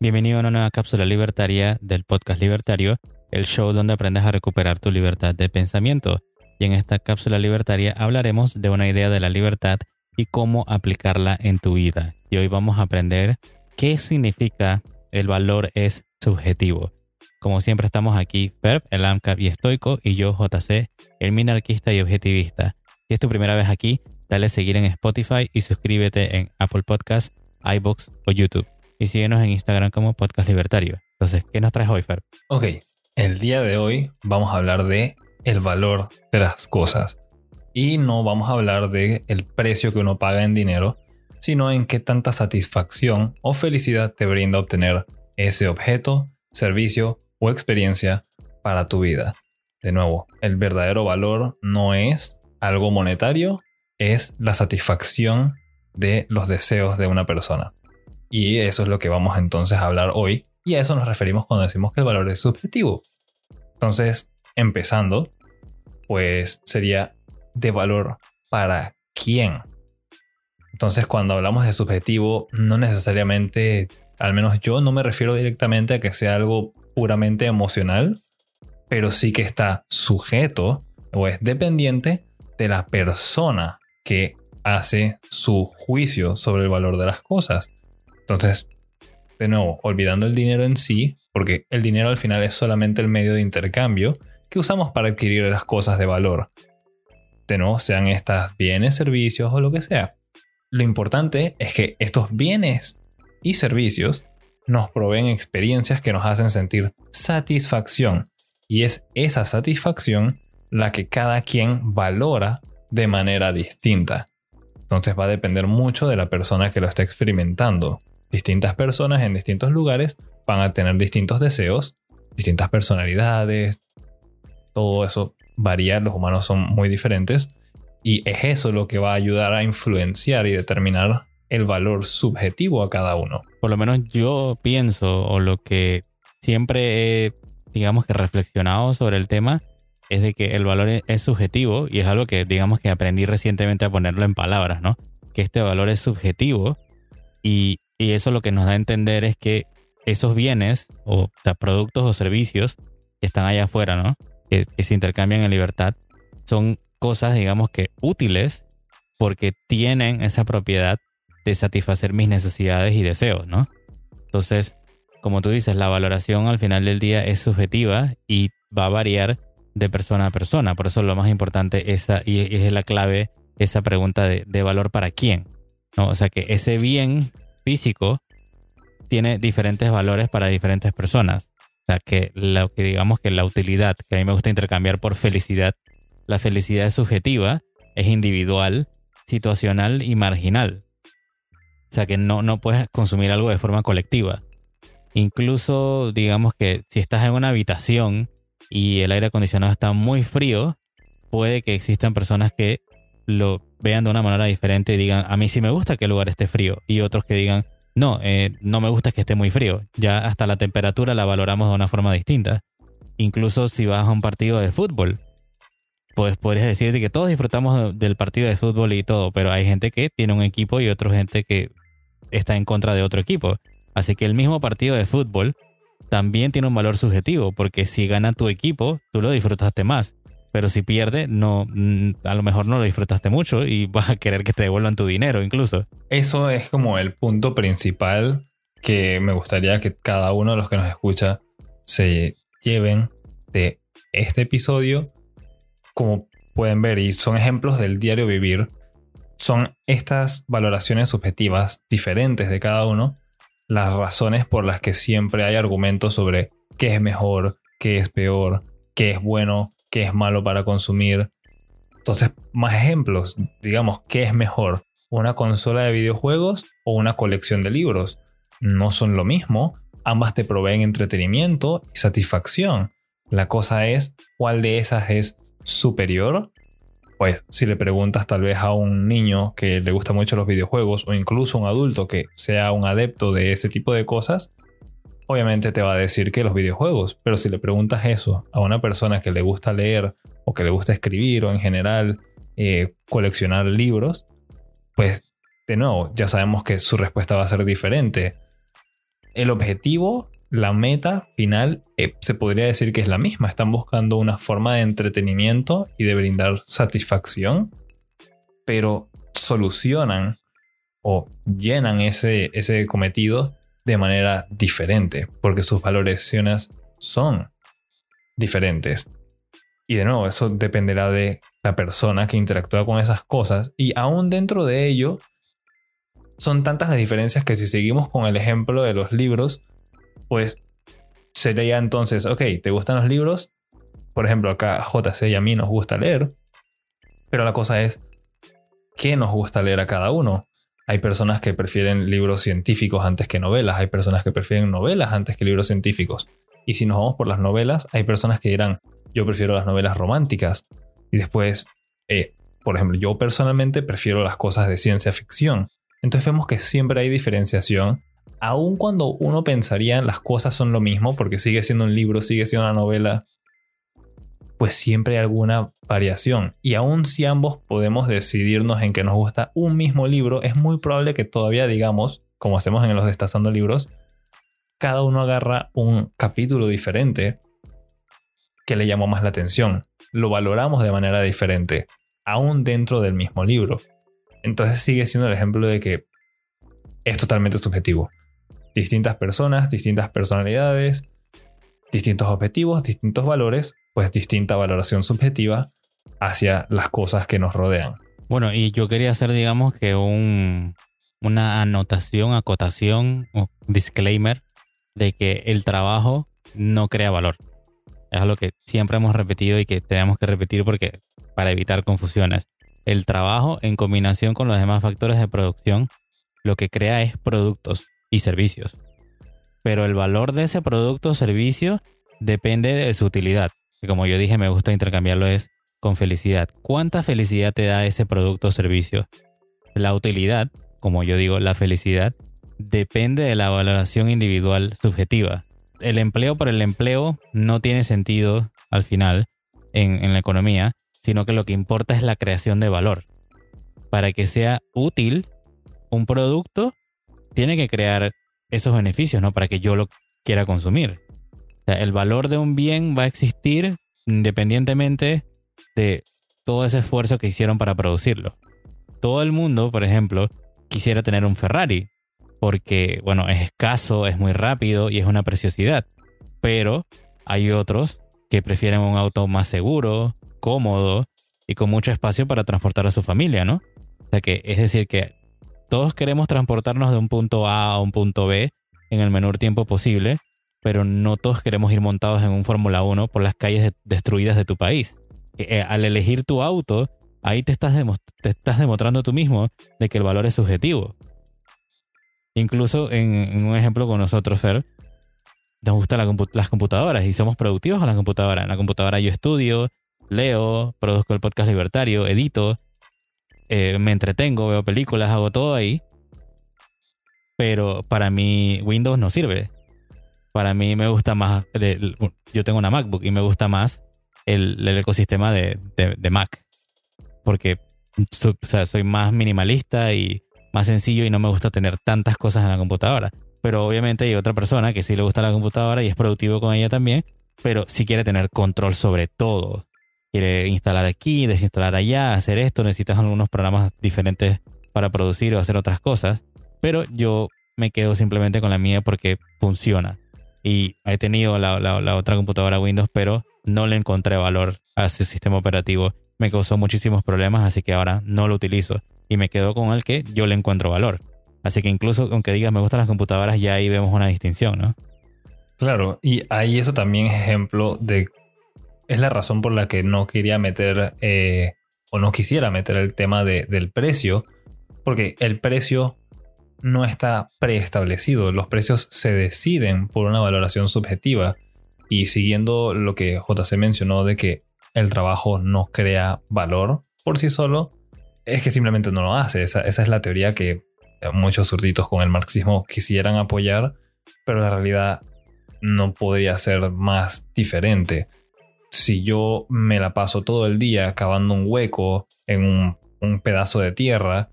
Bienvenido a una nueva cápsula libertaria del podcast Libertario, el show donde aprendes a recuperar tu libertad de pensamiento. Y en esta cápsula libertaria hablaremos de una idea de la libertad y cómo aplicarla en tu vida. Y hoy vamos a aprender qué significa el valor es subjetivo. Como siempre estamos aquí, Perp, el AMCAP y estoico, y yo, JC, el minarquista y objetivista. Si es tu primera vez aquí, dale seguir en Spotify y suscríbete en Apple Podcasts, iBox o YouTube. Y síguenos en Instagram como Podcast Libertario. Entonces, ¿qué nos traes hoy, Fer? Ok, el día de hoy vamos a hablar de el valor de las cosas. Y no vamos a hablar de el precio que uno paga en dinero, sino en qué tanta satisfacción o felicidad te brinda obtener ese objeto, servicio o experiencia para tu vida. De nuevo, el verdadero valor no es algo monetario, es la satisfacción de los deseos de una persona. Y eso es lo que vamos entonces a hablar hoy. Y a eso nos referimos cuando decimos que el valor es subjetivo. Entonces, empezando, pues sería de valor para quién. Entonces, cuando hablamos de subjetivo, no necesariamente, al menos yo no me refiero directamente a que sea algo puramente emocional, pero sí que está sujeto o es dependiente de la persona que hace su juicio sobre el valor de las cosas. Entonces, de nuevo, olvidando el dinero en sí, porque el dinero al final es solamente el medio de intercambio que usamos para adquirir las cosas de valor. De nuevo, sean estas bienes, servicios o lo que sea. Lo importante es que estos bienes y servicios nos proveen experiencias que nos hacen sentir satisfacción. Y es esa satisfacción la que cada quien valora de manera distinta. Entonces va a depender mucho de la persona que lo está experimentando. Distintas personas en distintos lugares van a tener distintos deseos, distintas personalidades, todo eso varía, los humanos son muy diferentes y es eso lo que va a ayudar a influenciar y determinar el valor subjetivo a cada uno. Por lo menos yo pienso, o lo que siempre he, digamos que reflexionado sobre el tema, es de que el valor es, subjetivo y es algo que, digamos que aprendí recientemente a ponerlo en palabras, ¿no? Que este valor es subjetivo y, eso lo que nos da a entender es que esos bienes, o productos o servicios que están allá afuera, ¿no? Que, que se intercambian en libertad, son cosas, digamos que útiles porque tienen esa propiedad de satisfacer mis necesidades y deseos, ¿no? Entonces, como tú dices, la valoración al final del día es subjetiva y va a variar de persona a persona. Por eso lo más importante esa, y es la clave, esa pregunta de, de valor para quién. ¿no? O sea que ese bien físico tiene diferentes valores para diferentes personas. O sea que lo que digamos que la utilidad, que a mí me gusta intercambiar por felicidad, la felicidad es subjetiva, es individual, situacional y marginal. O sea que no, no puedes consumir algo de forma colectiva. Incluso, digamos que si estás en una habitación y el aire acondicionado está muy frío, puede que existan personas que lo vean de una manera diferente y digan, a mí sí me gusta que el lugar esté frío. Y otros que digan, no, eh, no me gusta que esté muy frío. Ya hasta la temperatura la valoramos de una forma distinta. Incluso si vas a un partido de fútbol, pues podrías decir que todos disfrutamos del partido de fútbol y todo, pero hay gente que tiene un equipo y otra gente que está en contra de otro equipo. Así que el mismo partido de fútbol también tiene un valor subjetivo, porque si gana tu equipo, tú lo disfrutaste más. Pero si pierde, no, mm, a lo mejor no lo disfrutaste mucho y vas a querer que te devuelvan tu dinero incluso. Eso es como el punto principal que me gustaría que cada uno de los que nos escucha se lleven de este episodio. Como pueden ver, y son ejemplos del diario vivir, son estas valoraciones subjetivas diferentes de cada uno las razones por las que siempre hay argumentos sobre qué es mejor, qué es peor, qué es bueno, qué es malo para consumir. Entonces, más ejemplos, digamos, ¿qué es mejor? ¿Una consola de videojuegos o una colección de libros? No son lo mismo, ambas te proveen entretenimiento y satisfacción. La cosa es cuál de esas es superior pues si le preguntas tal vez a un niño que le gusta mucho los videojuegos o incluso a un adulto que sea un adepto de ese tipo de cosas, obviamente te va a decir que los videojuegos. Pero si le preguntas eso a una persona que le gusta leer o que le gusta escribir o en general eh, coleccionar libros, pues de nuevo ya sabemos que su respuesta va a ser diferente. el objetivo, la meta final, eh, se podría decir que es la misma. Están buscando una forma de entretenimiento y de brindar satisfacción, pero solucionan o llenan ese, ese cometido de manera diferente, porque sus valoraciones son diferentes. Y de nuevo, eso dependerá de la persona que interactúa con esas cosas. Y aún dentro de ello, son tantas las diferencias que si seguimos con el ejemplo de los libros, pues sería entonces, ok, ¿te gustan los libros? Por ejemplo, acá JC y a mí nos gusta leer, pero la cosa es, ¿qué nos gusta leer a cada uno? Hay personas que prefieren libros científicos antes que novelas, hay personas que prefieren novelas antes que libros científicos. Y si nos vamos por las novelas, hay personas que dirán, yo prefiero las novelas románticas. Y después, eh, por ejemplo, yo personalmente prefiero las cosas de ciencia ficción. Entonces vemos que siempre hay diferenciación, aun cuando uno pensaría las cosas son lo mismo, porque sigue siendo un libro, sigue siendo una novela, pues siempre hay alguna variación. Y aun si ambos podemos decidirnos en que nos gusta un mismo libro, es muy probable que todavía digamos, como hacemos en los Destazando Libros, cada uno agarra un capítulo diferente que le llamó más la atención. Lo valoramos de manera diferente, aún dentro del mismo libro. Entonces sigue siendo el ejemplo de que es totalmente subjetivo. Distintas personas, distintas personalidades, distintos objetivos, distintos valores, pues distinta valoración subjetiva hacia las cosas que nos rodean. Bueno, y yo quería hacer, digamos, que un, una anotación, acotación o disclaimer de que el trabajo no crea valor. Es algo que siempre hemos repetido y que tenemos que repetir porque para evitar confusiones. El trabajo en combinación con los demás factores de producción lo que crea es productos y servicios. Pero el valor de ese producto o servicio depende de su utilidad. Que como yo dije, me gusta intercambiarlo es con felicidad. ¿Cuánta felicidad te da ese producto o servicio? La utilidad, como yo digo, la felicidad, depende de la valoración individual subjetiva el empleo por el empleo no tiene sentido al final en, la economía, sino que lo que importa es la creación de valor. Para que sea útil un producto, tiene que crear esos beneficios, ¿no? Para que yo lo quiera consumir. El valor de un bien va a existir independientemente de todo ese esfuerzo que hicieron para producirlo. Todo el mundo, por ejemplo, quisiera tener un Ferrari, porque, bueno, es escaso, es muy rápido y es una preciosidad. Pero hay otros que prefieren un auto más seguro, cómodo y con mucho espacio para transportar a su familia, ¿no? O sea que es decir que todos queremos transportarnos de un punto A a un punto B en el menor tiempo posible, pero no todos queremos ir montados en un Fórmula 1 por las calles destruidas de tu país. Eh, al elegir tu auto, ahí te estás, demostrando tú mismo de que el valor es subjetivo. Incluso en, un ejemplo con nosotros, Fer, nos gustan las computadoras y somos productivos con la computadora. En la computadora yo estudio, leo, produzco el podcast libertario, edito, eh, me entretengo, veo películas, hago todo ahí. Pero para mí Windows no sirve. Para mí me gusta más, yo tengo una MacBook y me gusta más el, ecosistema de, Mac. Porque soy más minimalista y más sencillo y no me gusta tener tantas cosas en la computadora. Pero obviamente hay otra persona que sí le gusta la computadora y es productivo con ella también, pero sí quiere tener control sobre todo. Quiere instalar aquí, desinstalar allá, hacer esto, necesitas algunos programas diferentes para producir o hacer otras cosas. Pero yo me quedo simplemente con la mía porque funciona. Y he tenido la, otra computadora Windows, pero no le encontré valor a su sistema operativo. Me causó muchísimos problemas, así que ahora no lo utilizo y me quedo con el que yo le encuentro valor. Así que incluso aunque digas me gustan las computadoras, ya ahí vemos una distinción, ¿no? Claro, y ahí eso también es ejemplo de... Es la razón por la que no quería meter eh, o no quisiera meter el tema del precio, porque el precio no está preestablecido, los precios se deciden por una valoración subjetiva y siguiendo lo que JC mencionó de que el trabajo no crea valor por sí solo, es que simplemente no lo hace. Esa, es la teoría que muchos surditos con el marxismo quisieran apoyar, pero la realidad no podría ser más diferente. Si yo me la paso todo el día cavando un hueco en un, un pedazo de tierra,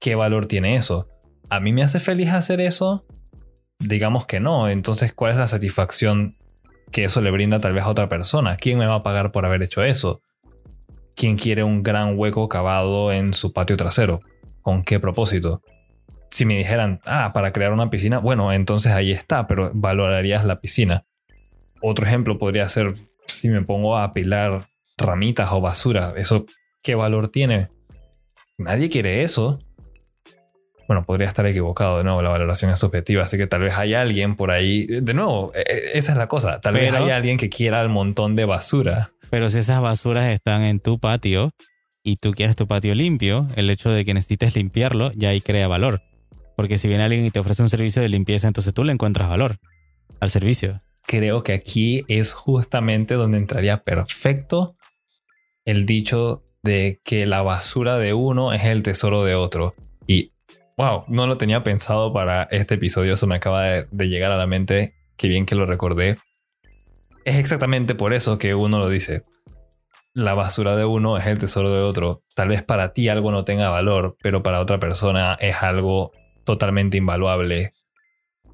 ¿qué valor tiene eso? ¿A mí me hace feliz hacer eso? digamos que no. Entonces, ¿cuál es la satisfacción que eso le brinda tal vez a otra persona? ¿Quién me va a pagar por haber hecho eso? ¿Quién quiere un gran hueco cavado en su patio trasero? ¿Con qué propósito? Si me dijeran, ah, para crear una piscina, bueno, entonces ahí está, pero valorarías la piscina. Otro ejemplo podría ser si me pongo a apilar ramitas o basura. ¿Eso qué valor tiene? Nadie quiere eso. Bueno, podría estar equivocado de nuevo, la valoración es subjetiva, así que tal vez hay alguien por ahí, de nuevo, e, e, esa es la cosa, tal vez hay alguien que quiera el montón de basura. Pero si esas basuras están en tu patio y tú quieres tu patio limpio, el hecho de que necesites limpiarlo ya ahí crea valor. Porque si viene alguien y te ofrece un servicio de limpieza, entonces tú le encuentras valor al servicio. Creo que aquí es justamente donde entraría perfecto el dicho de que la basura de uno es el tesoro de otro. Wow, no lo tenía pensado para este episodio, eso me acaba de, llegar a la mente, qué bien que lo recordé. Es exactamente por eso que uno lo dice. La basura de uno es el tesoro de otro. Tal vez para ti algo no tenga valor, pero para otra persona es algo totalmente invaluable,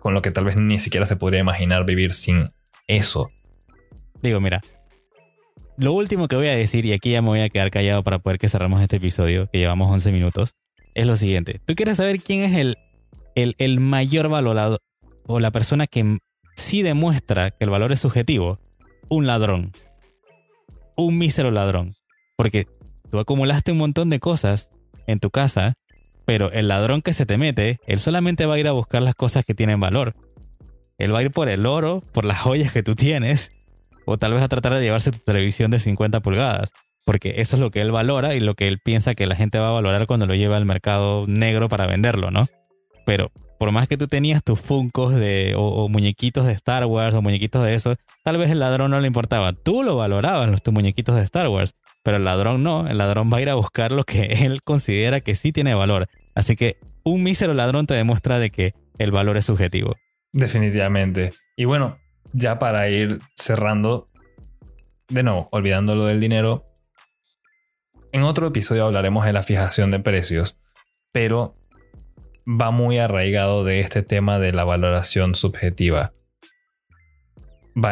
con lo que tal vez ni siquiera se podría imaginar vivir sin eso. Digo, mira, lo último que voy a decir, y aquí ya me voy a quedar callado para poder que cerramos este episodio, que llevamos 11 minutos, es lo siguiente. ¿Tú quieres saber quién es el, el, mayor valorado o la persona que sí demuestra que el valor es subjetivo? Un ladrón. Un mísero ladrón. Porque tú acumulaste un montón de cosas en tu casa, pero el ladrón que se te mete, él solamente va a ir a buscar las cosas que tienen valor. Él va a ir por el oro, por las joyas que tú tienes, o tal vez a tratar de llevarse tu televisión de 50 pulgadas porque eso es lo que él valora y lo que él piensa que la gente va a valorar cuando lo lleva al mercado negro para venderlo, ¿no? Pero por más que tú tenías tus funcos de, o, muñequitos de Star Wars o muñequitos de eso, tal vez el ladrón no le importaba. Tú lo valorabas, los tus muñequitos de Star Wars, pero el ladrón no. El ladrón va a ir a buscar lo que él considera que sí tiene valor. Así que un mísero ladrón te demuestra de que el valor es subjetivo. Definitivamente. Y bueno, ya para ir cerrando, de nuevo, olvidando lo del dinero, en otro episodio hablaremos de la fijación de precios, pero va muy arraigado de este tema de la valoración subjetiva.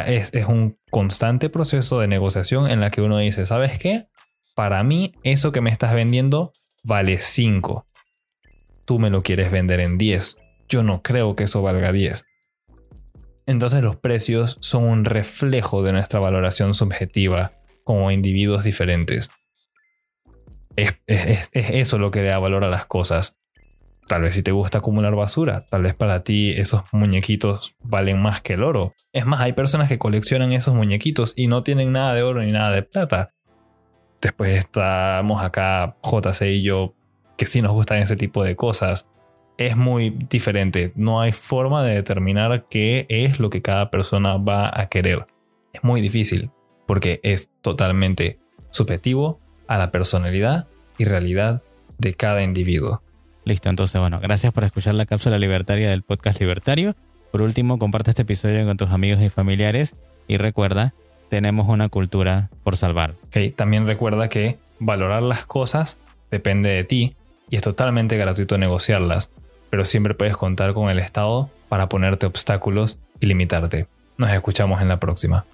es, es un constante proceso de negociación en la que uno dice, ¿sabes qué? Para mí eso que me estás vendiendo vale 5. Tú me lo quieres vender en 10. Yo no creo que eso valga 10. Entonces los precios son un reflejo de nuestra valoración subjetiva como individuos diferentes. Es, eso lo que da valor a las cosas. Tal vez si te gusta acumular basura, tal vez para ti esos muñequitos valen más que el oro. Es más, hay personas que coleccionan esos muñequitos y no tienen nada de oro ni nada de plata. Después estamos acá, JC y yo, que sí nos gustan ese tipo de cosas. Es muy diferente. No hay forma de determinar qué es lo que cada persona va a querer. Es muy difícil porque es totalmente subjetivo a la personalidad y realidad de cada individuo. Listo, entonces bueno, gracias por escuchar la cápsula libertaria del podcast libertario. Por último, comparte este episodio con tus amigos y familiares y recuerda, tenemos una cultura por salvar. Okay, también recuerda que valorar las cosas depende de ti y es totalmente gratuito negociarlas, pero siempre puedes contar con el Estado para ponerte obstáculos y limitarte. Nos escuchamos en la próxima.